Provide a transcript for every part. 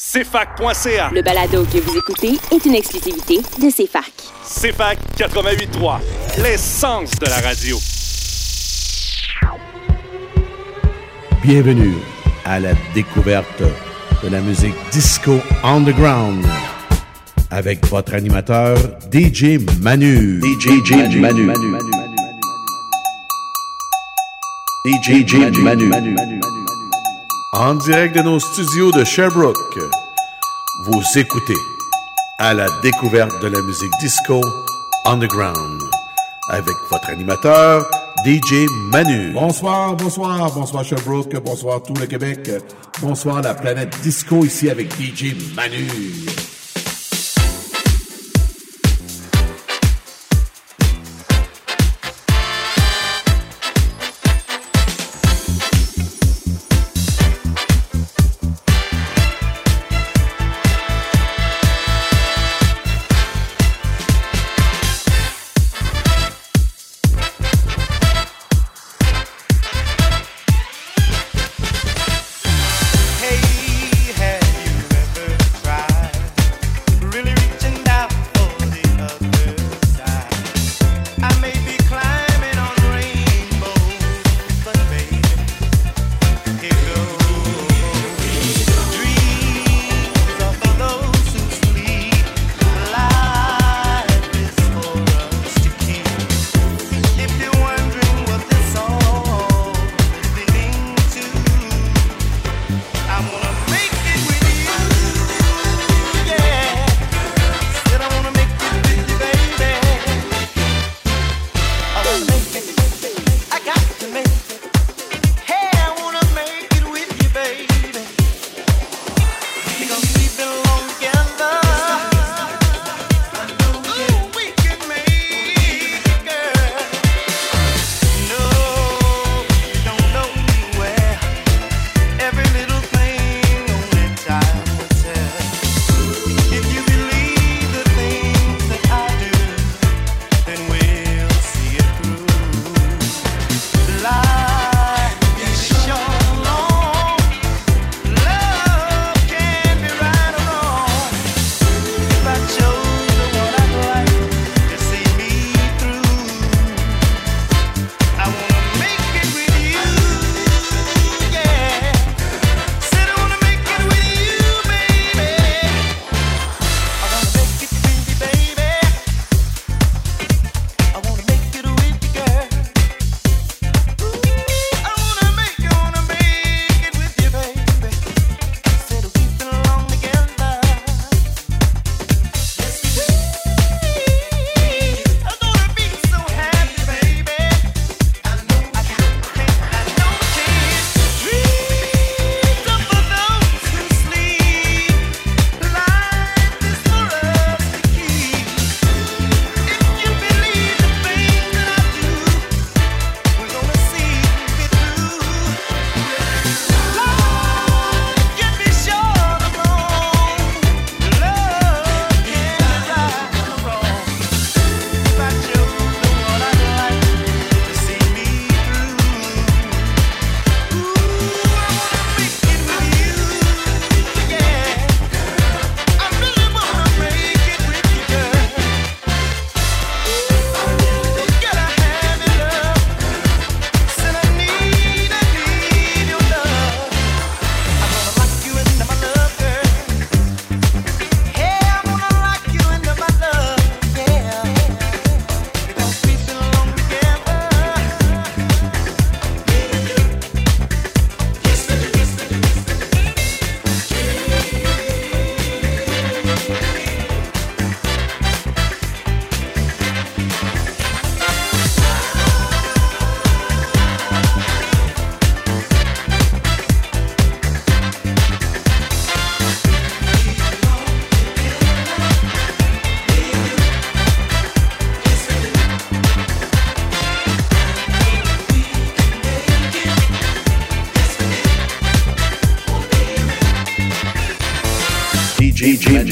CFAC.ca. Le balado que vous écoutez est une exclusivité de CFAC. CFAC 88.3, l'essence de la radio. Bienvenue à la découverte de la musique disco underground avec votre animateur DJ Manu. DJ, DJ Manu. Manu. Manu. Manu. DJ, DJ Manu. Manu en direct de nos studios de Sherbrooke. Vous écoutez à la découverte de la musique disco underground avec votre animateur DJ Manu. Bonsoir, bonsoir, bonsoir Sherbrooke, bonsoir tout le Québec, bonsoir la planète disco ici avec DJ Manu.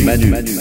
Manu. Manu.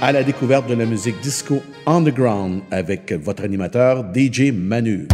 À la découverte de la musique disco underground avec votre animateur DJ Manu.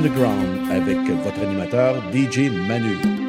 Underground avec votre animateur DJ Manu.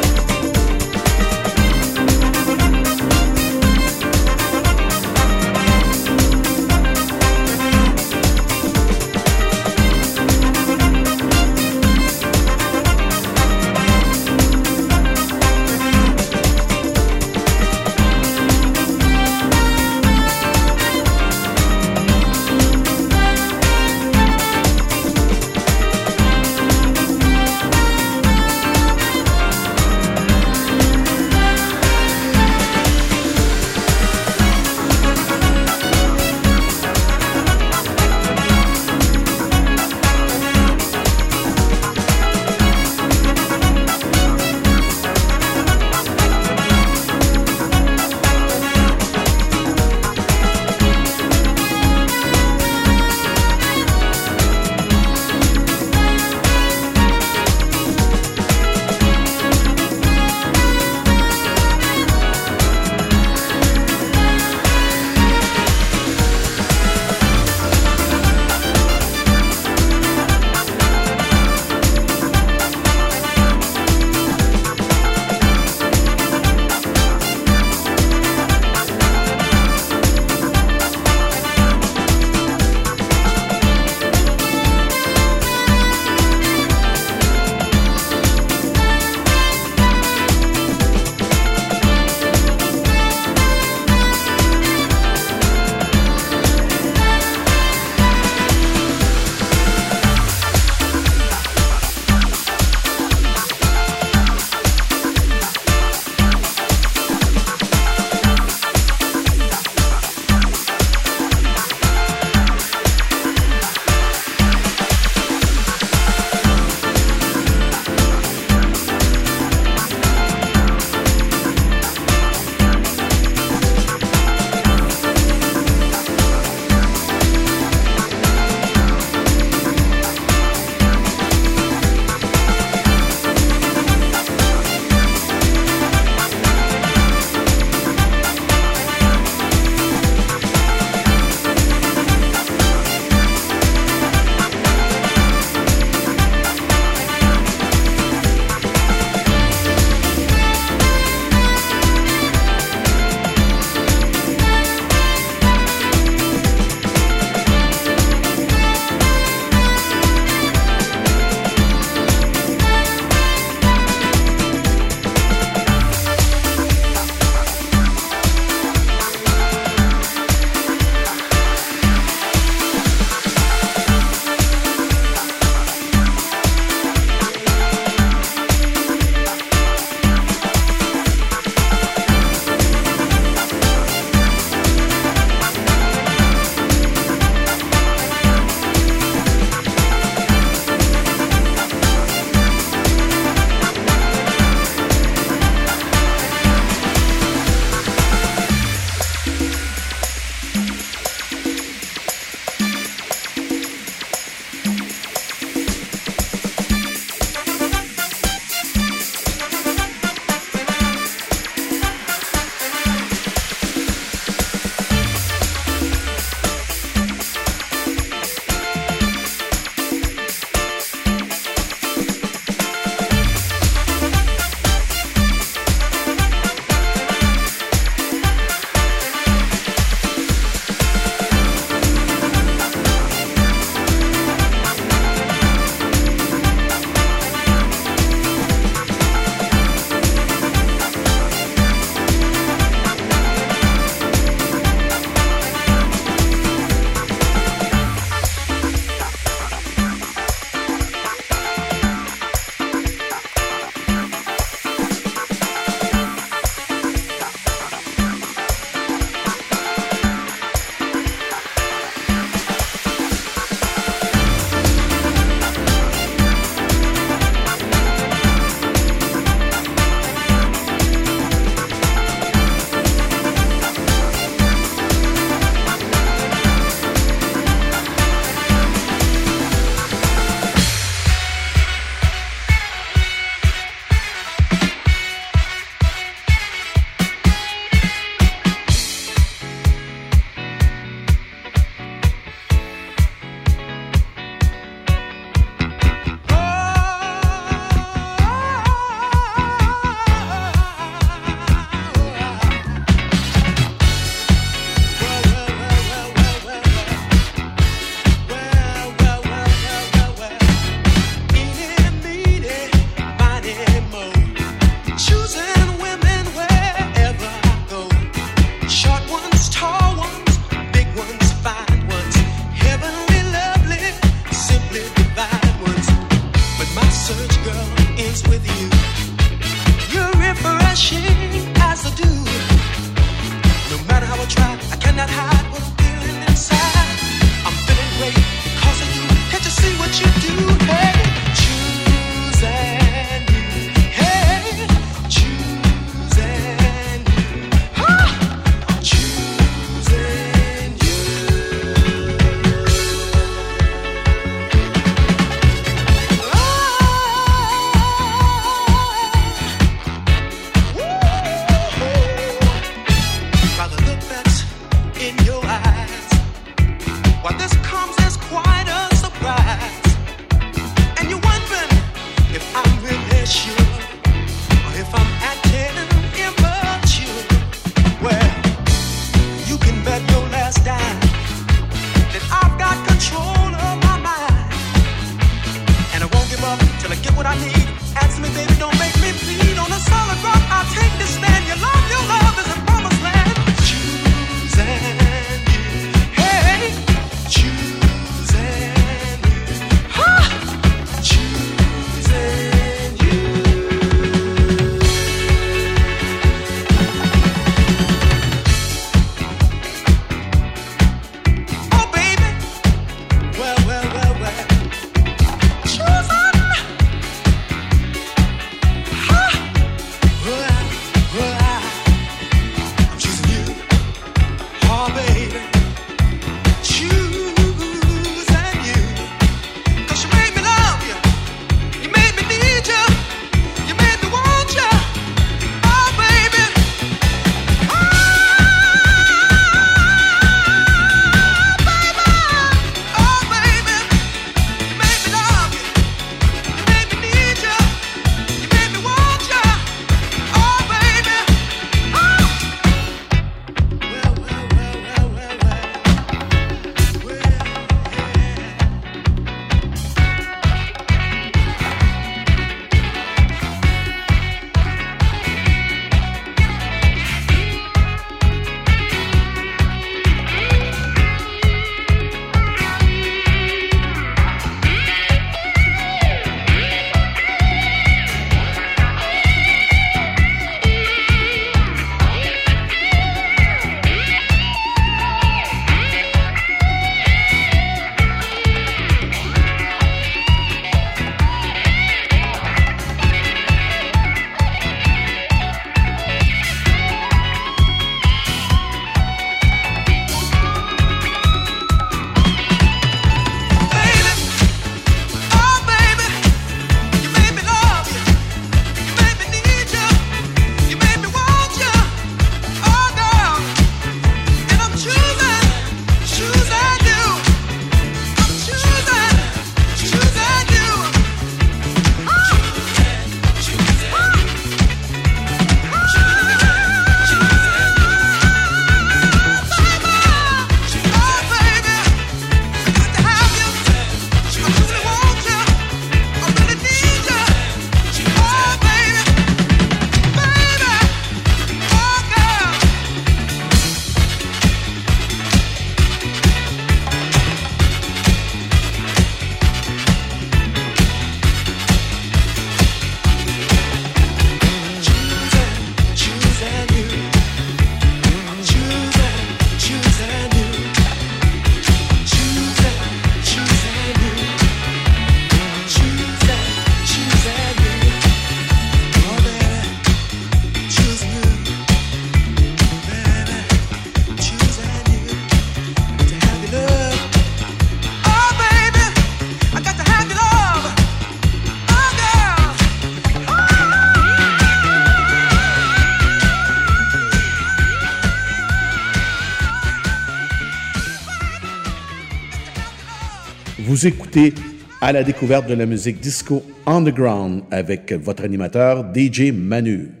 Vous écoutez à la découverte de la musique disco underground avec votre animateur DJ Manu.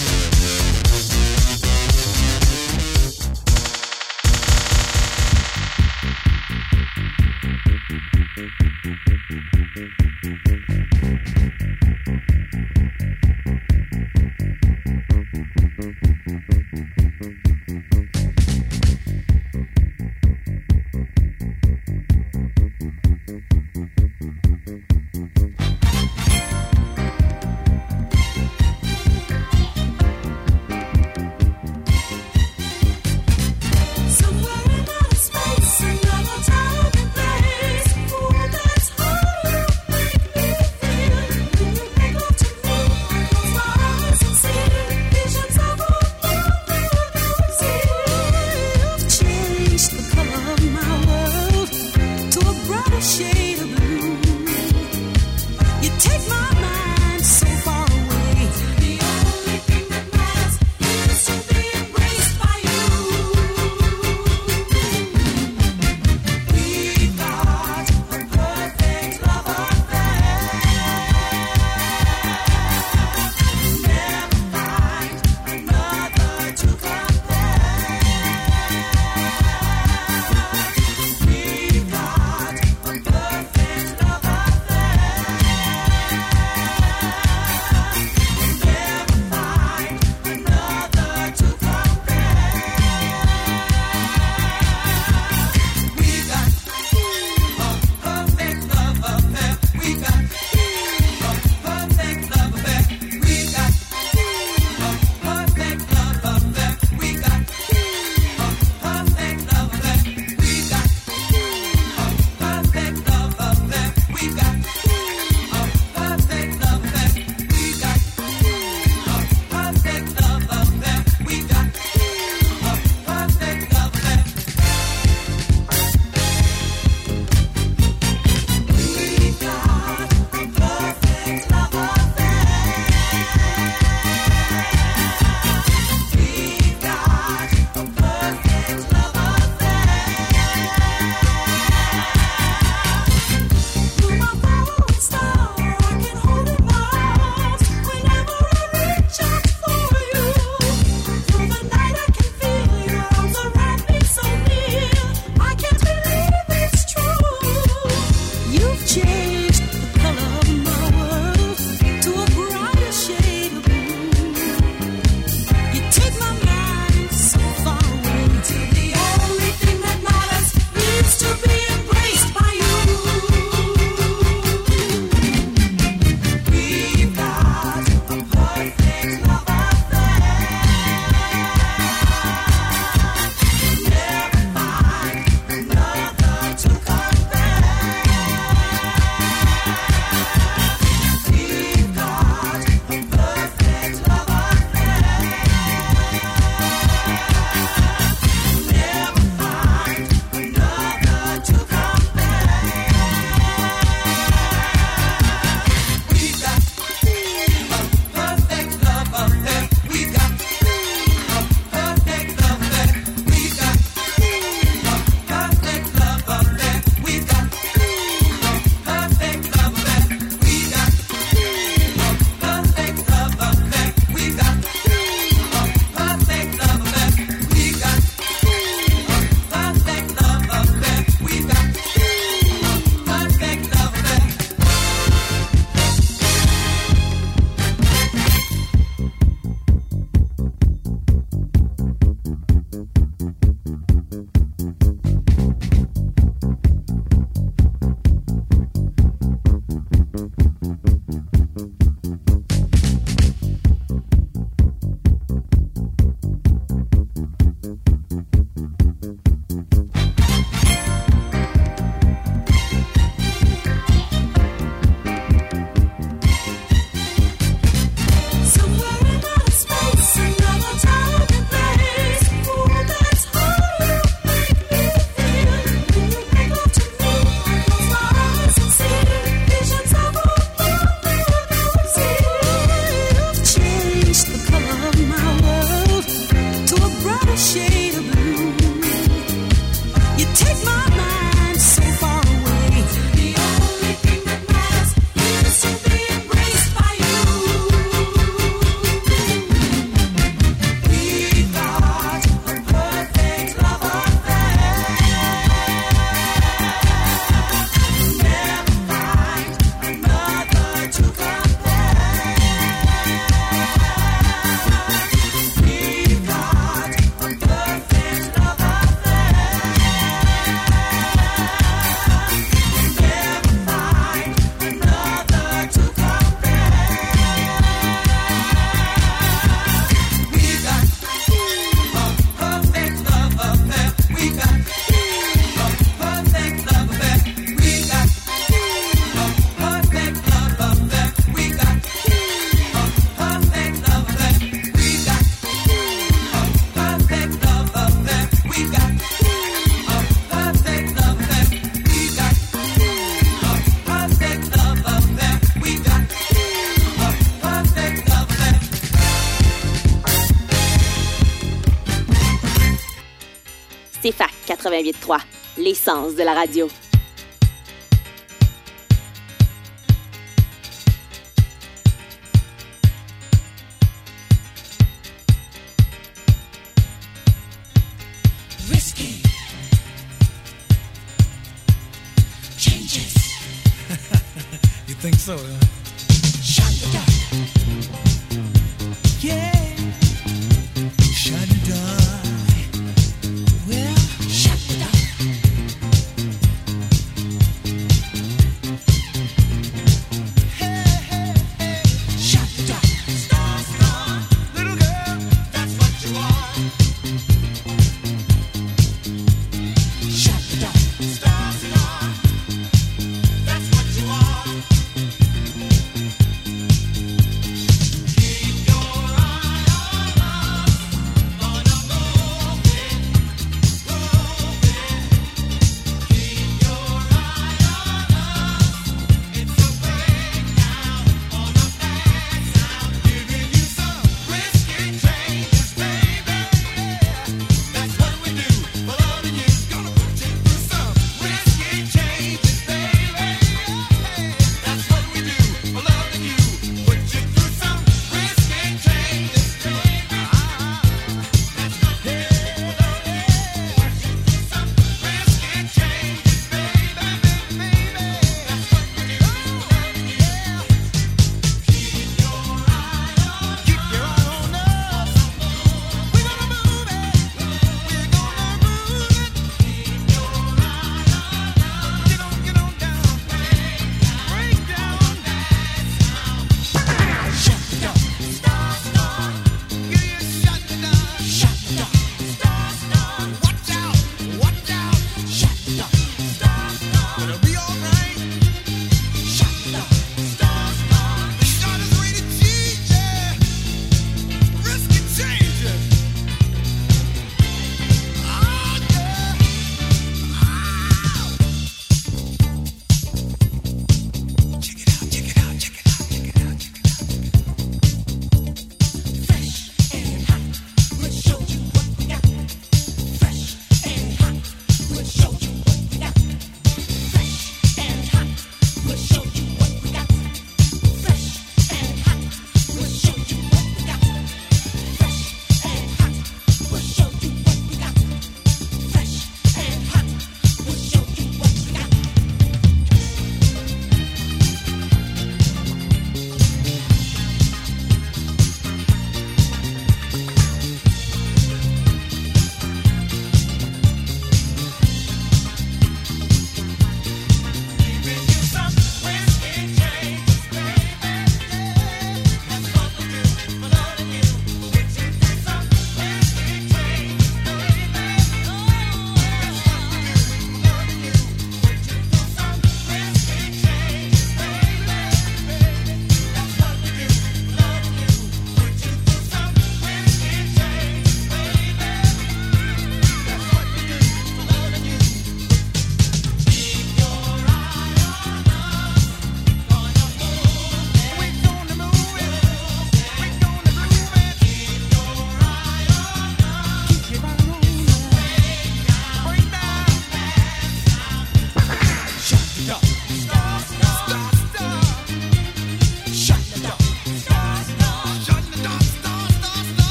L'essence de la radio.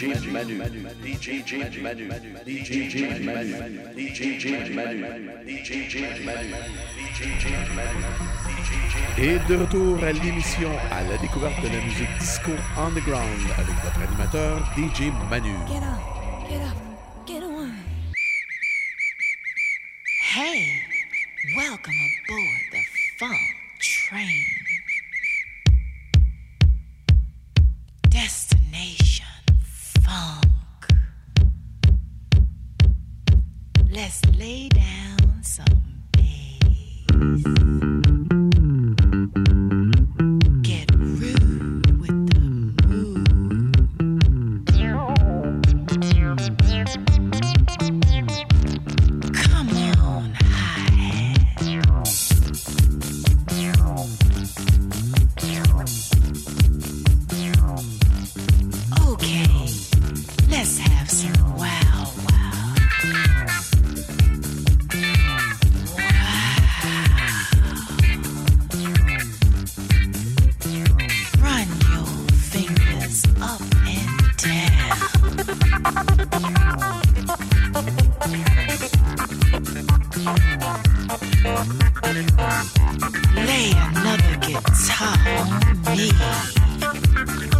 DJ Manu, DJ Manu, DJ Manu, DJ Manu, DJ Manu, Et de retour à l'émission à la découverte de la musique disco underground avec votre animateur DJ Manu. Get up, Lay another guitar on me.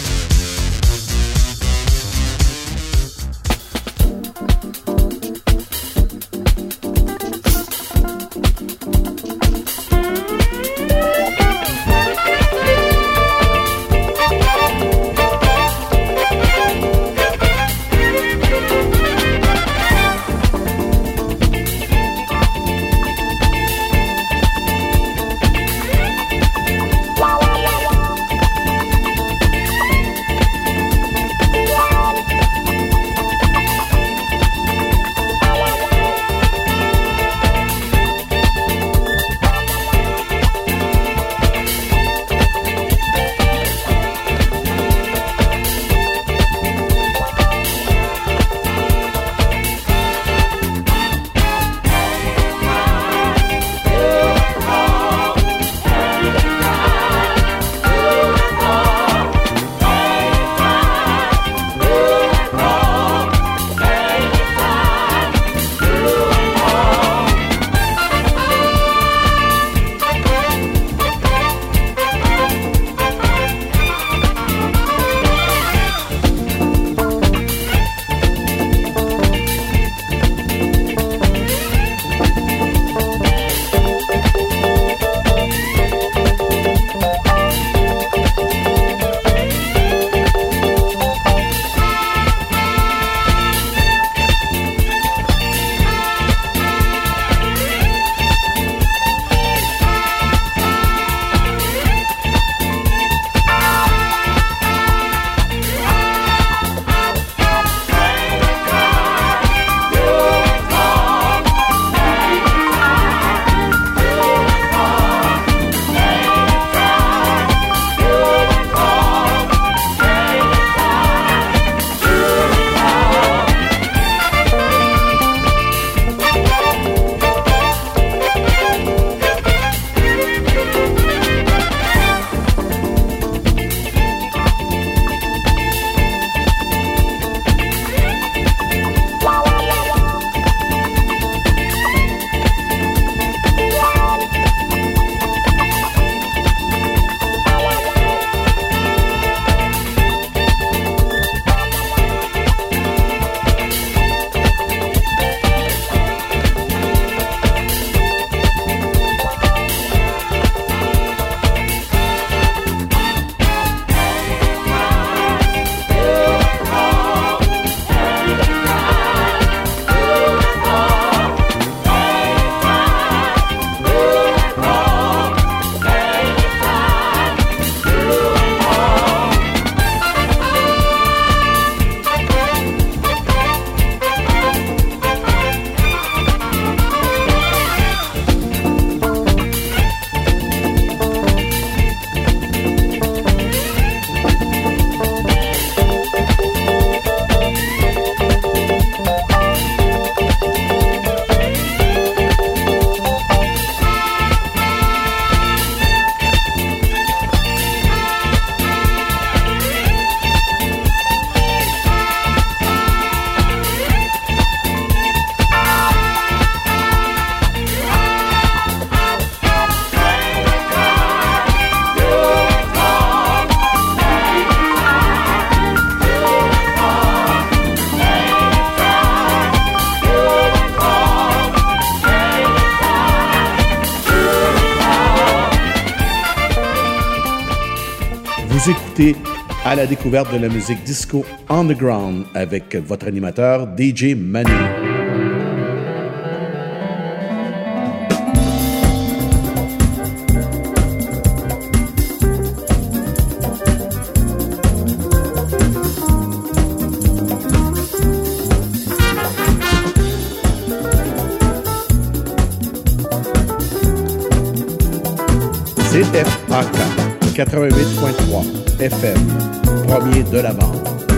Découverte de la musique disco underground avec votre animateur DJ Manu. CFAK 88.3 FM, de la bande.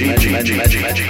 G, G, G, G,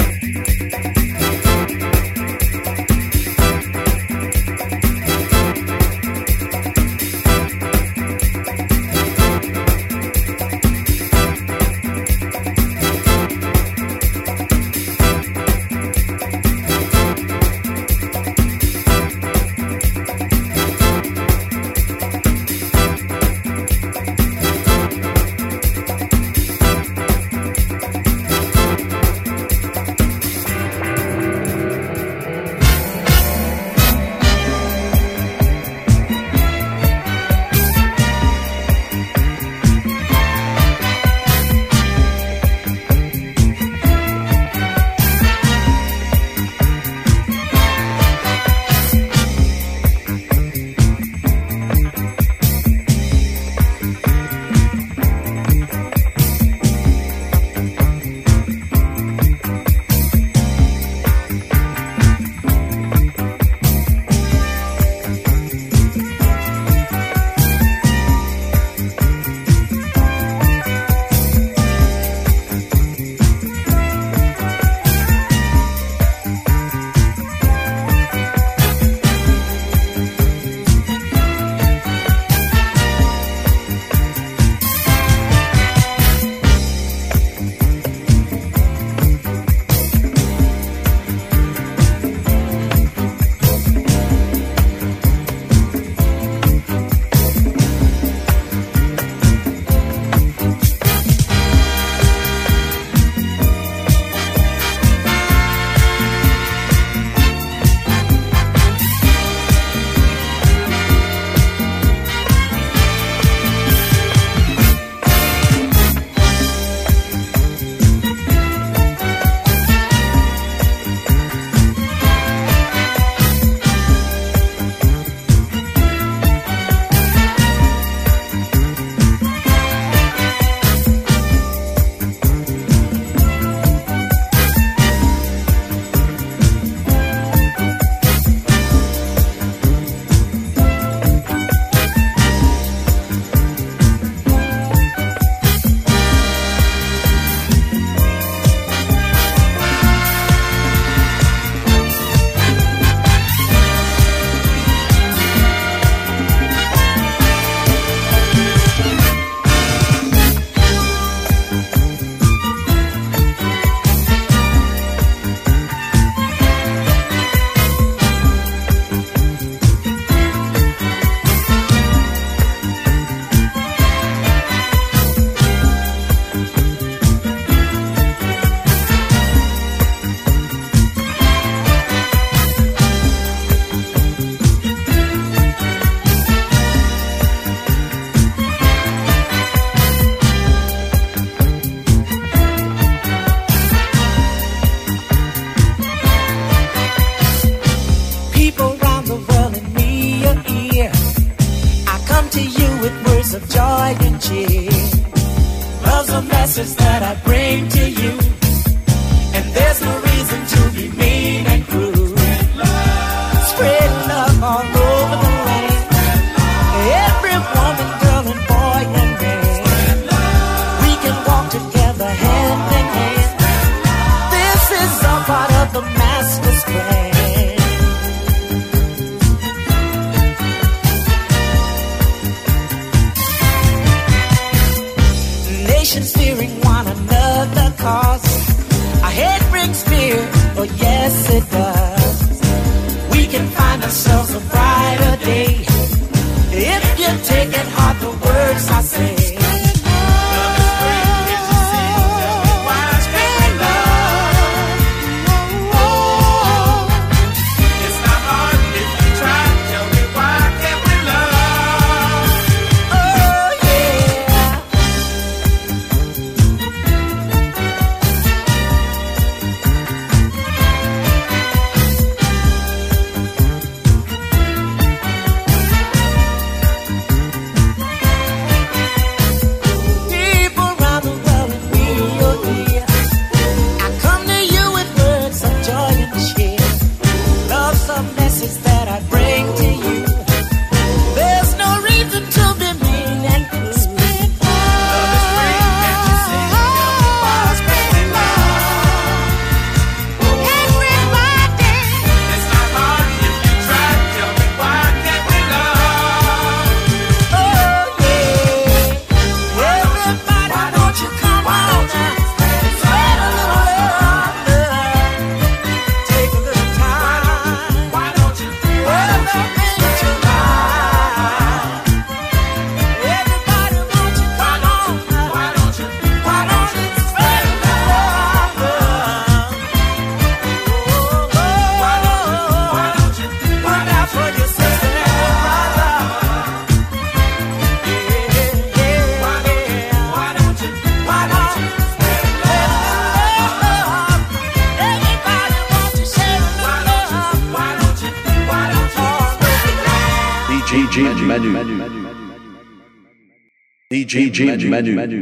Manu.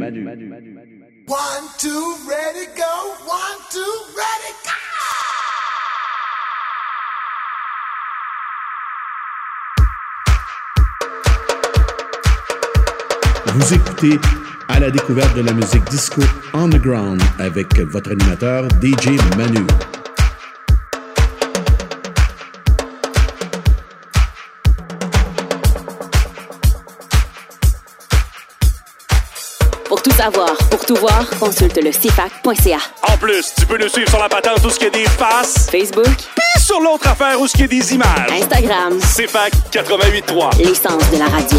One, two, ready, go. One, two, ready, go. Vous écoutez à la découverte de la musique disco underground avec votre animateur DJ Manu. Tout voir, consulte le CFAC.ca. En plus, tu peux nous suivre sur la patente où ce qu'il y a des faces, Facebook, puis sur l'autre affaire où ce qu'il y a des images. Instagram, C'est fac 88.3. l'essence de la radio.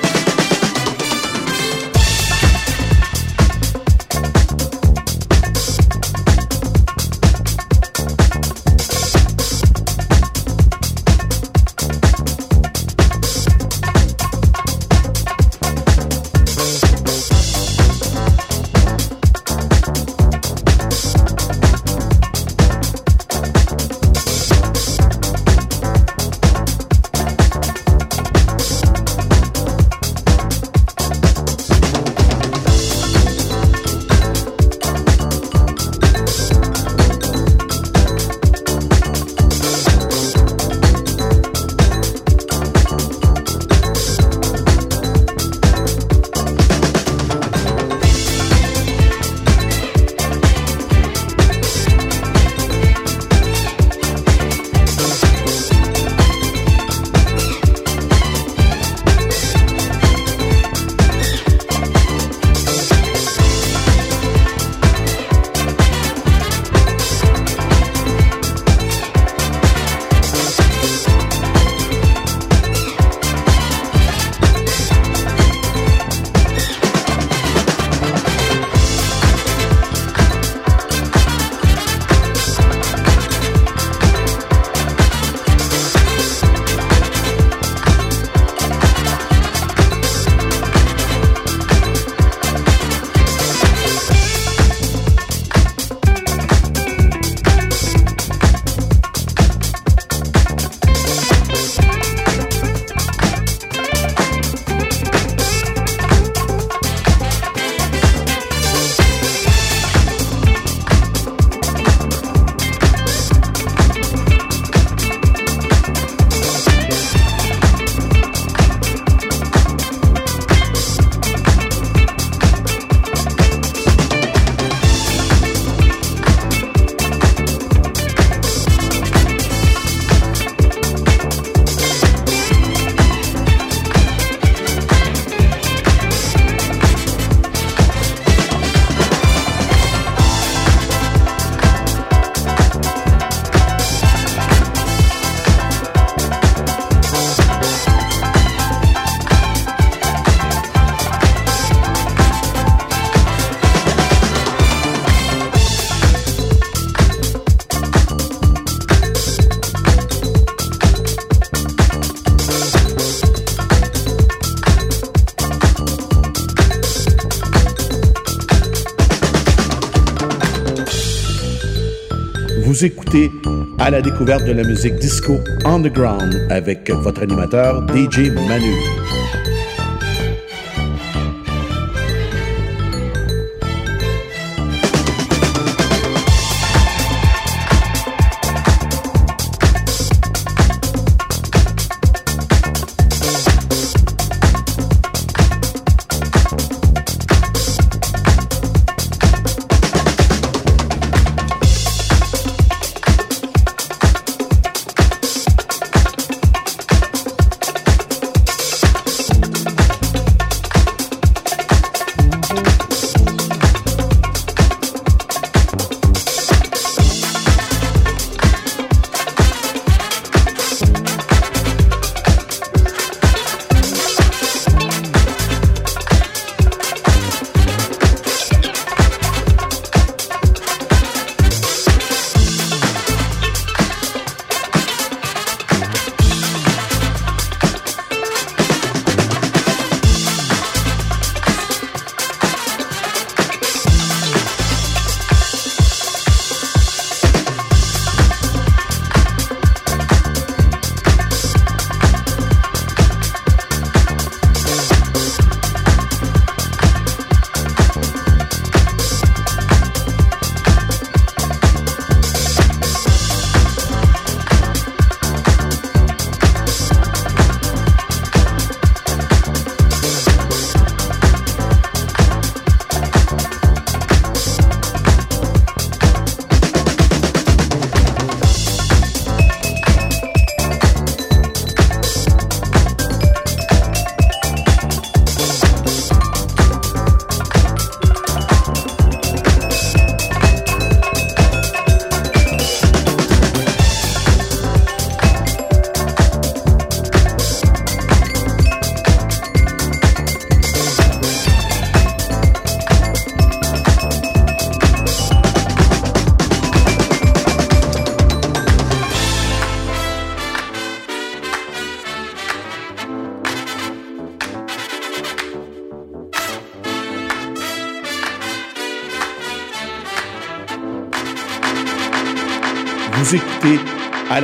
Écoutez à la découverte de la musique disco underground avec votre animateur DJ Manu.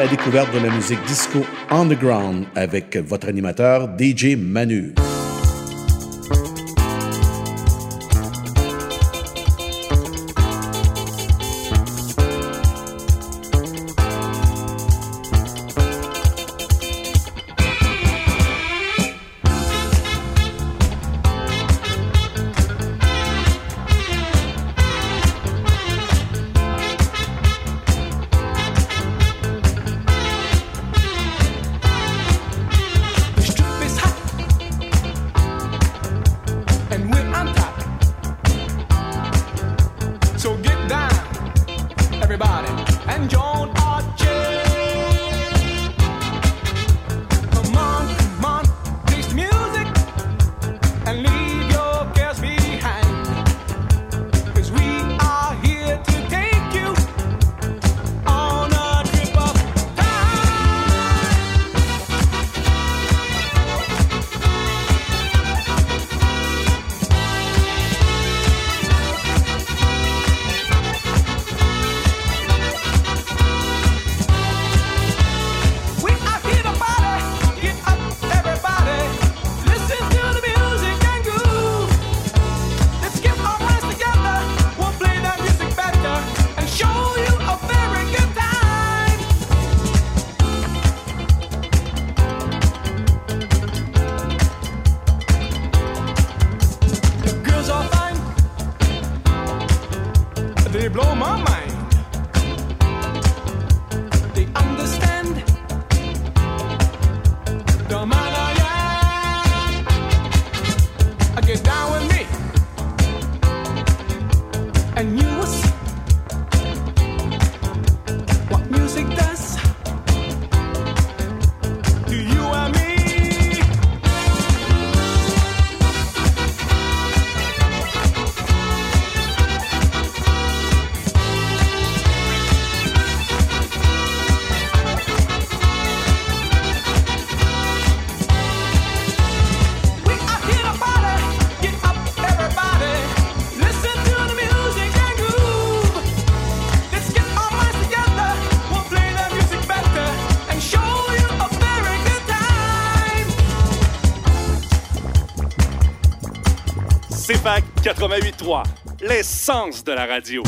découverte de la musique disco underground avec votre animateur DJ Manu. 88.3, l'essence de la radio.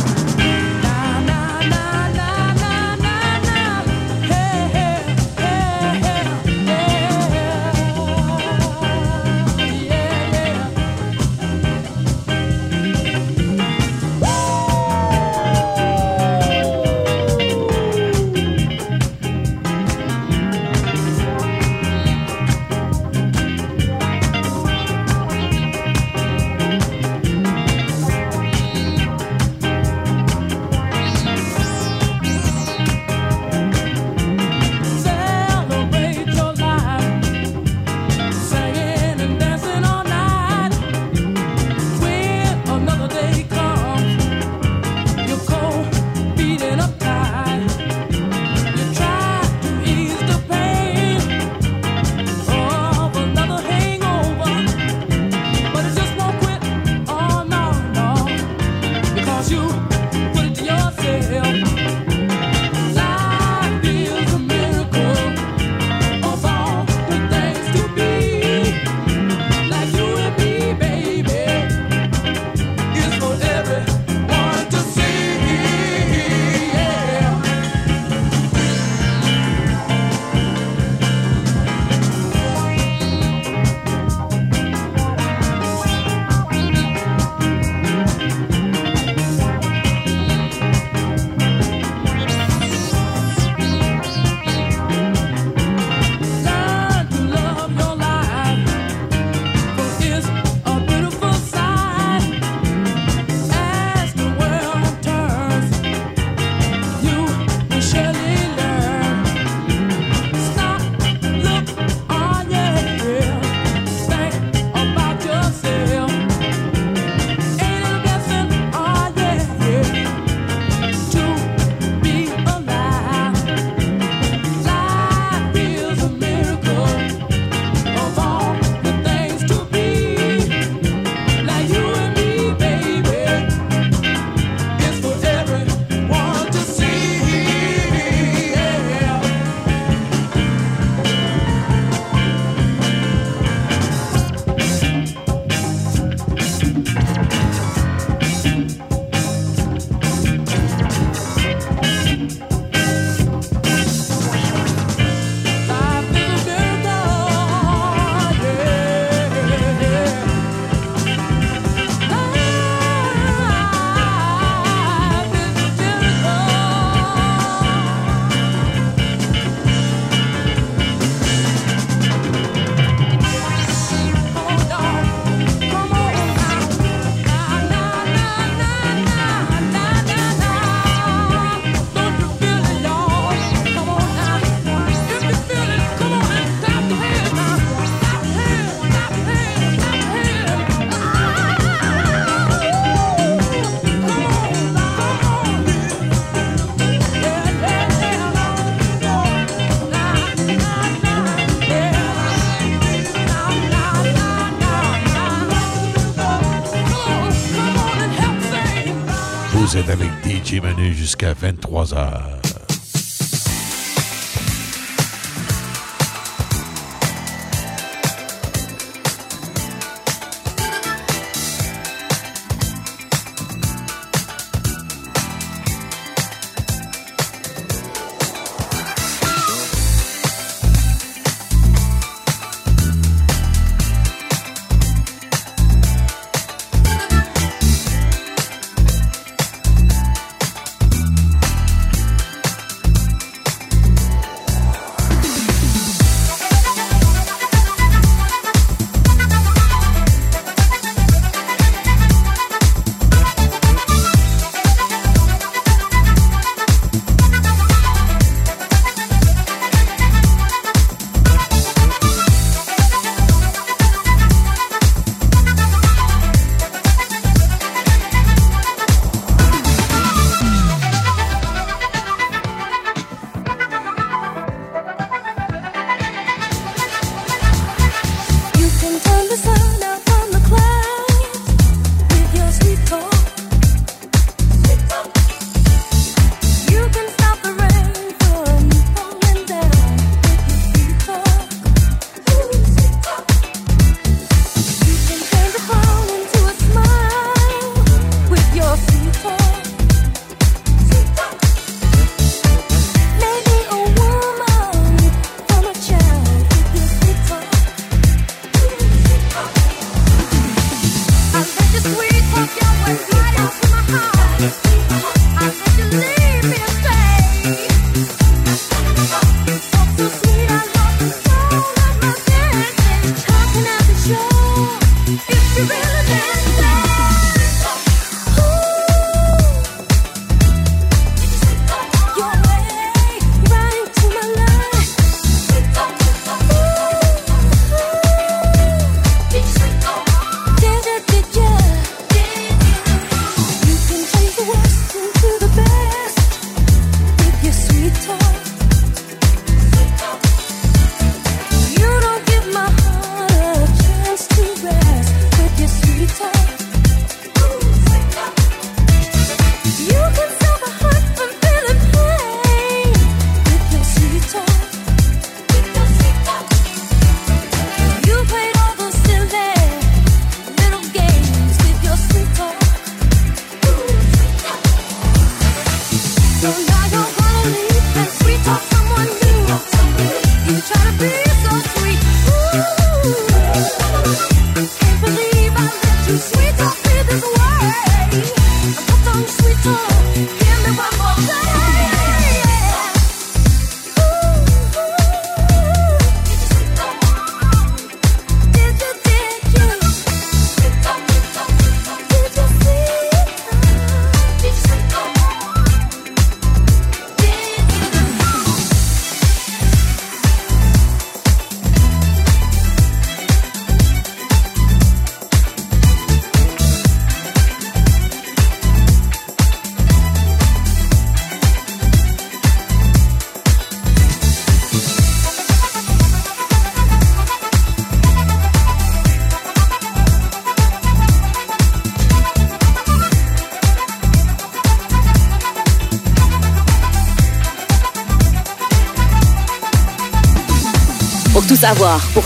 DJ Manu jusqu'à 23h.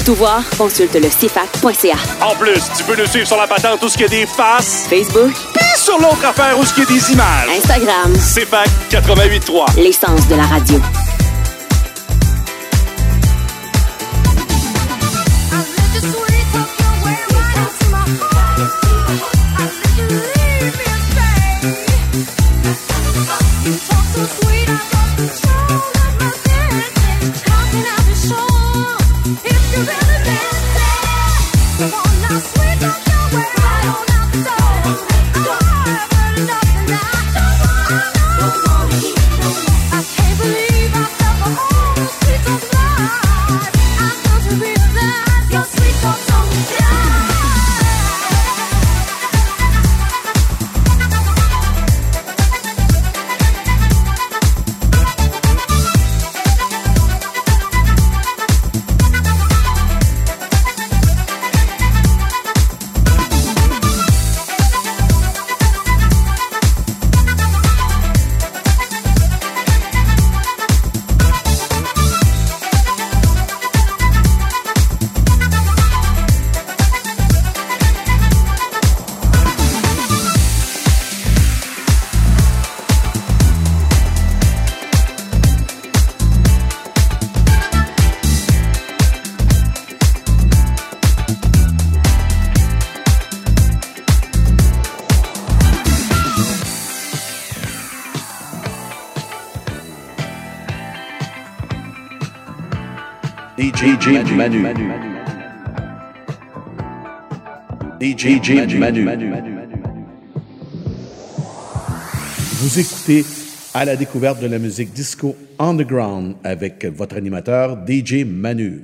Tout voir, consulte le CFAC.ca. En plus, tu peux nous suivre sur la patente où ce qu'il y a des faces. Facebook, Puis sur l'autre affaire où ce qu'il y a des images. Instagram, C'est fac 88.3. l'essence de la radio. DJ Manu. DJ Manu. Vous écoutez à la découverte de la musique disco underground avec votre animateur DJ Manu.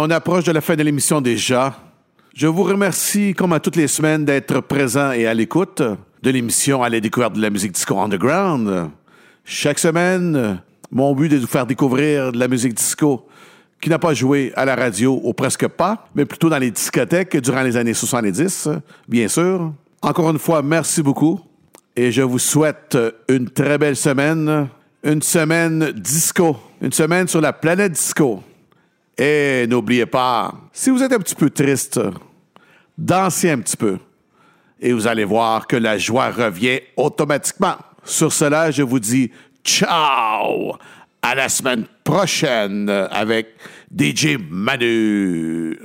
On approche de la fin de l'émission déjà. Je vous remercie, comme à toutes les semaines, d'être présent et à l'écoute de l'émission à la découverte de la musique disco underground. Chaque semaine, mon but est de vous faire découvrir de la musique disco qui n'a pas joué à la radio ou presque pas, mais plutôt dans les discothèques durant les années 70, bien sûr. Encore une fois, merci beaucoup et je vous souhaite une très belle semaine, une semaine disco, une semaine sur la planète disco. Et n'oubliez pas, si vous êtes un petit peu triste, dansez un petit peu et vous allez voir que la joie revient automatiquement. Sur cela, je vous dis ciao! À la semaine prochaine avec DJ Manu.